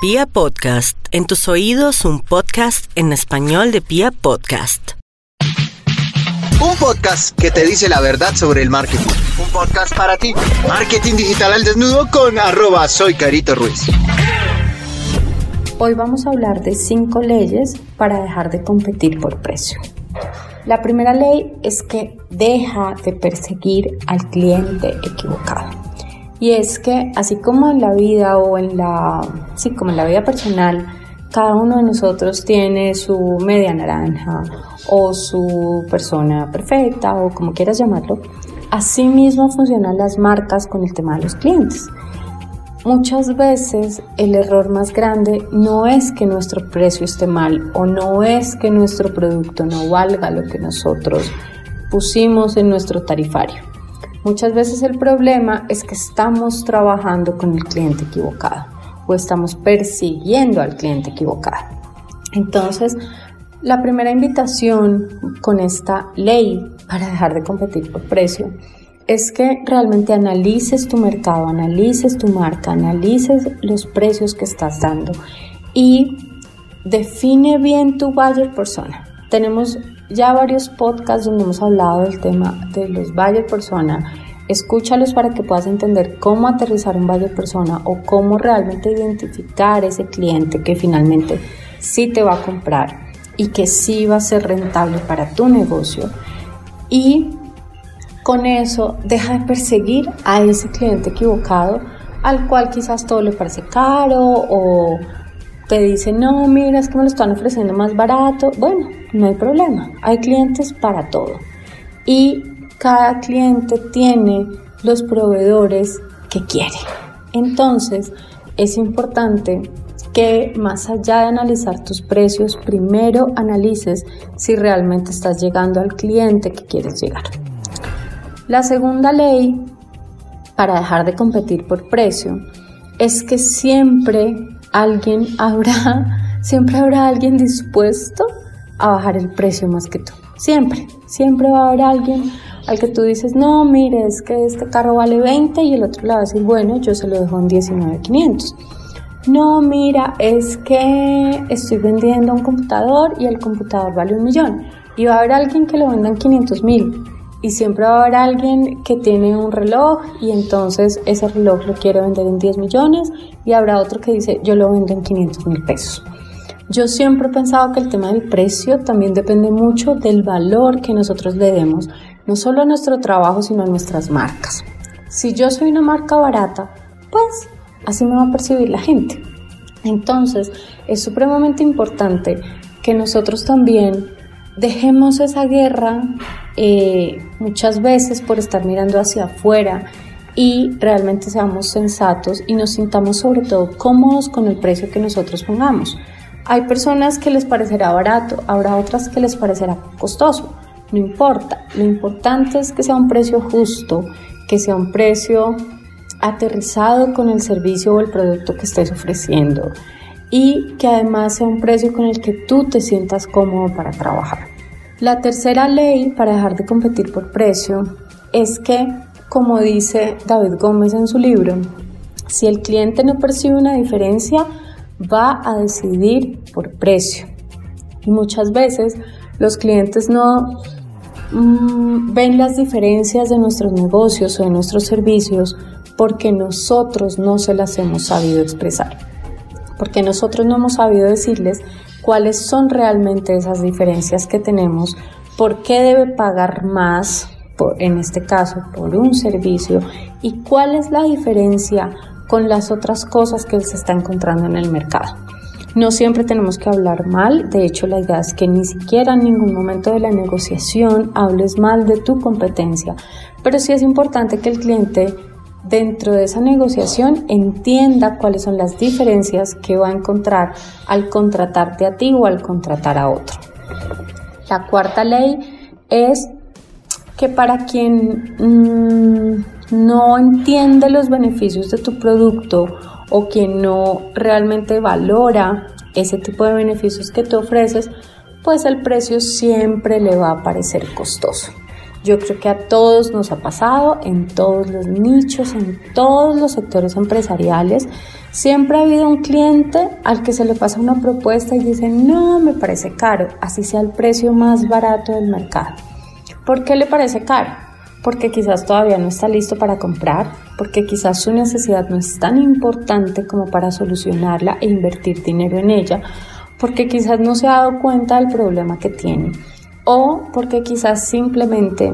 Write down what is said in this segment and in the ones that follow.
Pia Podcast, en tus oídos un podcast en español de Pia Podcast. Un podcast que te dice la verdad sobre el marketing. Un podcast para ti. Marketing digital al desnudo con arroba soy Carito Ruiz. Hoy vamos a hablar de cinco leyes para dejar de competir por precio. La primera ley es que deja de perseguir al cliente equivocado. Y es que así como en la vida o en la, sí, como en la vida personal, cada uno de nosotros tiene su media naranja o su persona perfecta o como quieras llamarlo, así mismo funcionan las marcas con el tema de los clientes. Muchas veces el error más grande no es que nuestro precio esté mal o no es que nuestro producto no valga lo que nosotros pusimos en nuestro tarifario. Muchas veces el problema es que estamos trabajando con el cliente equivocado o estamos persiguiendo al cliente equivocado. Entonces, la primera invitación con esta ley para dejar de competir por precio es que realmente analices tu mercado, analices tu marca, analices los precios que estás dando y define bien tu buyer persona. Tenemos ya varios podcasts donde hemos hablado del tema de los buyer persona. Escúchalos para que puedas entender cómo aterrizar un buyer persona o cómo realmente identificar ese cliente que finalmente sí te va a comprar y que sí va a ser rentable para tu negocio. Y con eso deja de perseguir a ese cliente equivocado al cual quizás todo le parece caro o te dice, no, mira, es que me lo están ofreciendo más barato. Bueno, no hay problema, hay clientes para todo. Y cada cliente tiene los proveedores que quiere. Entonces, es importante que más allá de analizar tus precios, primero analices si realmente estás llegando al cliente que quieres llegar. La segunda ley para dejar de competir por precio es que siempre alguien habrá, siempre habrá alguien dispuesto a bajar el precio más que tú. Siempre, siempre va a haber alguien al que tú dices, no, mire, es que este carro vale 20 y el otro le va a decir, bueno, yo se lo dejo en 19,500. No, mira, es que estoy vendiendo un computador y el computador vale un millón. Y va a haber alguien que lo venda en 500 mil y siempre va a haber alguien que tiene un reloj y entonces ese reloj lo quiere vender en 10 millones y habrá otro que dice yo lo vendo en 500 mil pesos. Yo siempre he pensado que el tema del precio también depende mucho del valor que nosotros le demos, no solo a nuestro trabajo, sino a nuestras marcas. Si yo soy una marca barata, pues así me va a percibir la gente. Entonces, es supremamente importante que nosotros también dejemos esa guerra eh, muchas veces por estar mirando hacia afuera y realmente seamos sensatos y nos sintamos sobre todo cómodos con el precio que nosotros pongamos. Hay personas que les parecerá barato, habrá otras que les parecerá costoso, no importa, lo importante es que sea un precio justo, que sea un precio aterrizado con el servicio o el producto que estés ofreciendo y que además sea un precio con el que tú te sientas cómodo para trabajar. La tercera ley para dejar de competir por precio es que, como dice David Gómez en su libro, si el cliente no percibe una diferencia, va a decidir por precio. Y muchas veces los clientes no mm, ven las diferencias de nuestros negocios o de nuestros servicios porque nosotros no se las hemos sabido expresar porque nosotros no hemos sabido decirles cuáles son realmente esas diferencias que tenemos, por qué debe pagar más, en este caso, por un servicio, y cuál es la diferencia con las otras cosas que se está encontrando en el mercado. No siempre tenemos que hablar mal, de hecho la idea es que ni siquiera en ningún momento de la negociación hables mal de tu competencia, pero sí es importante que el cliente dentro de esa negociación entienda cuáles son las diferencias que va a encontrar al contratarte a ti o al contratar a otro. La cuarta ley es que para quien mm, no entiende los beneficios de tu producto o quien no realmente valora ese tipo de beneficios que te ofreces, pues el precio siempre le va a parecer costoso. Yo creo que a todos nos ha pasado, en todos los nichos, en todos los sectores empresariales. Siempre ha habido un cliente al que se le pasa una propuesta y dice, no, me parece caro, así sea el precio más barato del mercado. ¿Por qué le parece caro? Porque quizás todavía no está listo para comprar, porque quizás su necesidad no es tan importante como para solucionarla e invertir dinero en ella, porque quizás no se ha dado cuenta del problema que tiene o porque quizás simplemente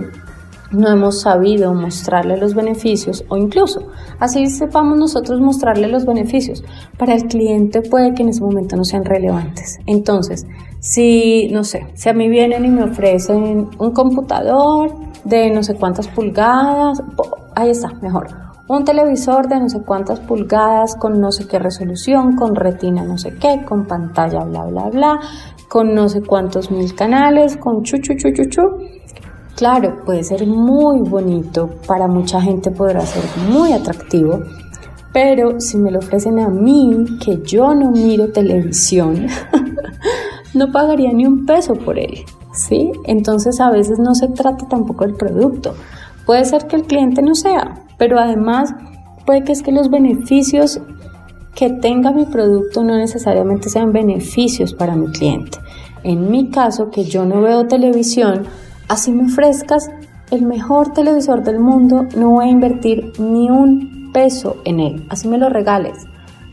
no hemos sabido mostrarle los beneficios o incluso así sepamos nosotros mostrarle los beneficios. Para el cliente puede que en ese momento no sean relevantes. Entonces, si, no sé, si a mí vienen y me ofrecen un computador de no sé cuántas pulgadas, ahí está, mejor. Un televisor de no sé cuántas pulgadas con no sé qué resolución, con retina no sé qué, con pantalla bla bla bla, con no sé cuántos mil canales, con chu chu chu. Claro, puede ser muy bonito, para mucha gente podrá ser muy atractivo, pero si me lo ofrecen a mí, que yo no miro televisión, no pagaría ni un peso por él, ¿sí? Entonces a veces no se trata tampoco del producto. Puede ser que el cliente no sea, pero además puede que es que los beneficios que tenga mi producto no necesariamente sean beneficios para mi cliente. En mi caso, que yo no veo televisión, así me ofrezcas el mejor televisor del mundo, no voy a invertir ni un peso en él, así me lo regales.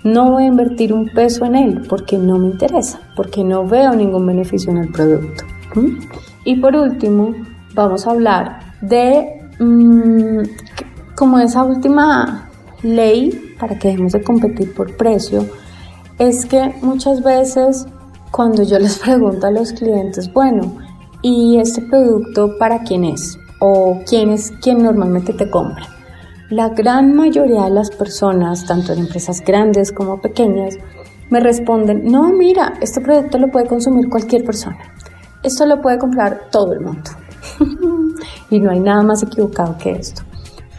No voy a invertir un peso en él porque no me interesa, porque no veo ningún beneficio en el producto. Y por último, vamos a hablar de mm, como esa última ley para que dejemos de competir por precio, es que muchas veces cuando yo les pregunto a los clientes, bueno, ¿y este producto para quién es? ¿O quién es quien normalmente te compra? La gran mayoría de las personas, tanto en empresas grandes como pequeñas, me responden, no, mira, este producto lo puede consumir cualquier persona. Esto lo puede comprar todo el mundo. y no hay nada más equivocado que esto.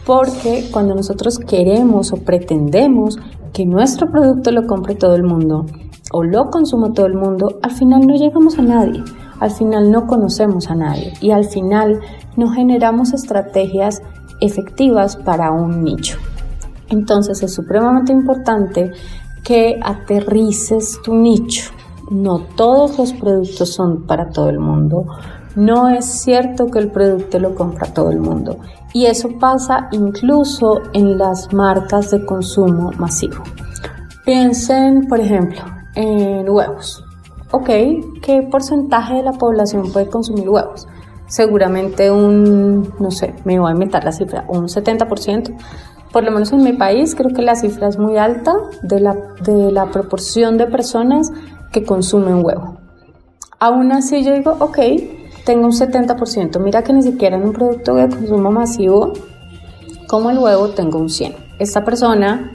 Porque cuando nosotros queremos o pretendemos que nuestro producto lo compre todo el mundo o lo consuma todo el mundo, al final no llegamos a nadie, al final no conocemos a nadie y al final no generamos estrategias efectivas para un nicho. Entonces es supremamente importante que aterrices tu nicho. No todos los productos son para todo el mundo. No es cierto que el producto lo compra todo el mundo y eso pasa incluso en las marcas de consumo masivo. Piensen, por ejemplo, en huevos. Ok, ¿qué porcentaje de la población puede consumir huevos? Seguramente un, no sé, me voy a inventar la cifra, un 70%. Por lo menos en mi país creo que la cifra es muy alta de la, de la proporción de personas que consumen huevo. Aún así yo digo, ok, tengo un 70%. Mira que ni siquiera en un producto de consumo masivo como el huevo tengo un 100. Esta persona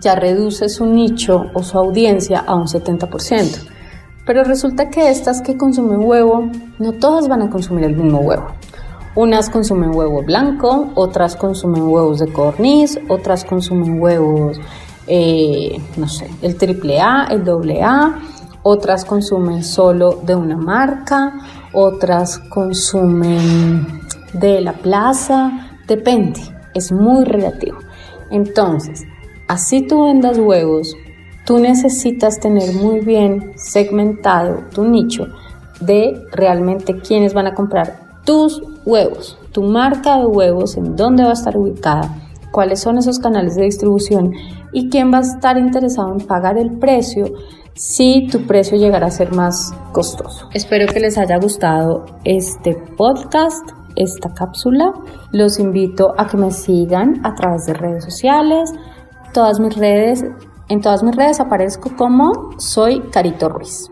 ya reduce su nicho o su audiencia a un 70%. Pero resulta que estas que consumen huevo, no todas van a consumir el mismo huevo. Unas consumen huevo blanco, otras consumen huevos de corniz, otras consumen huevos, eh, no sé, el triple A, el doble A, otras consumen solo de una marca, otras consumen de la plaza, depende, es muy relativo. Entonces, así tú vendas huevos, tú necesitas tener muy bien segmentado tu nicho de realmente quiénes van a comprar tus huevos, tu marca de huevos, en dónde va a estar ubicada, cuáles son esos canales de distribución y quién va a estar interesado en pagar el precio si tu precio llegara a ser más costoso. Espero que les haya gustado este podcast, esta cápsula. Los invito a que me sigan a través de redes sociales. Todas mis redes, en todas mis redes aparezco como soy Carito Ruiz.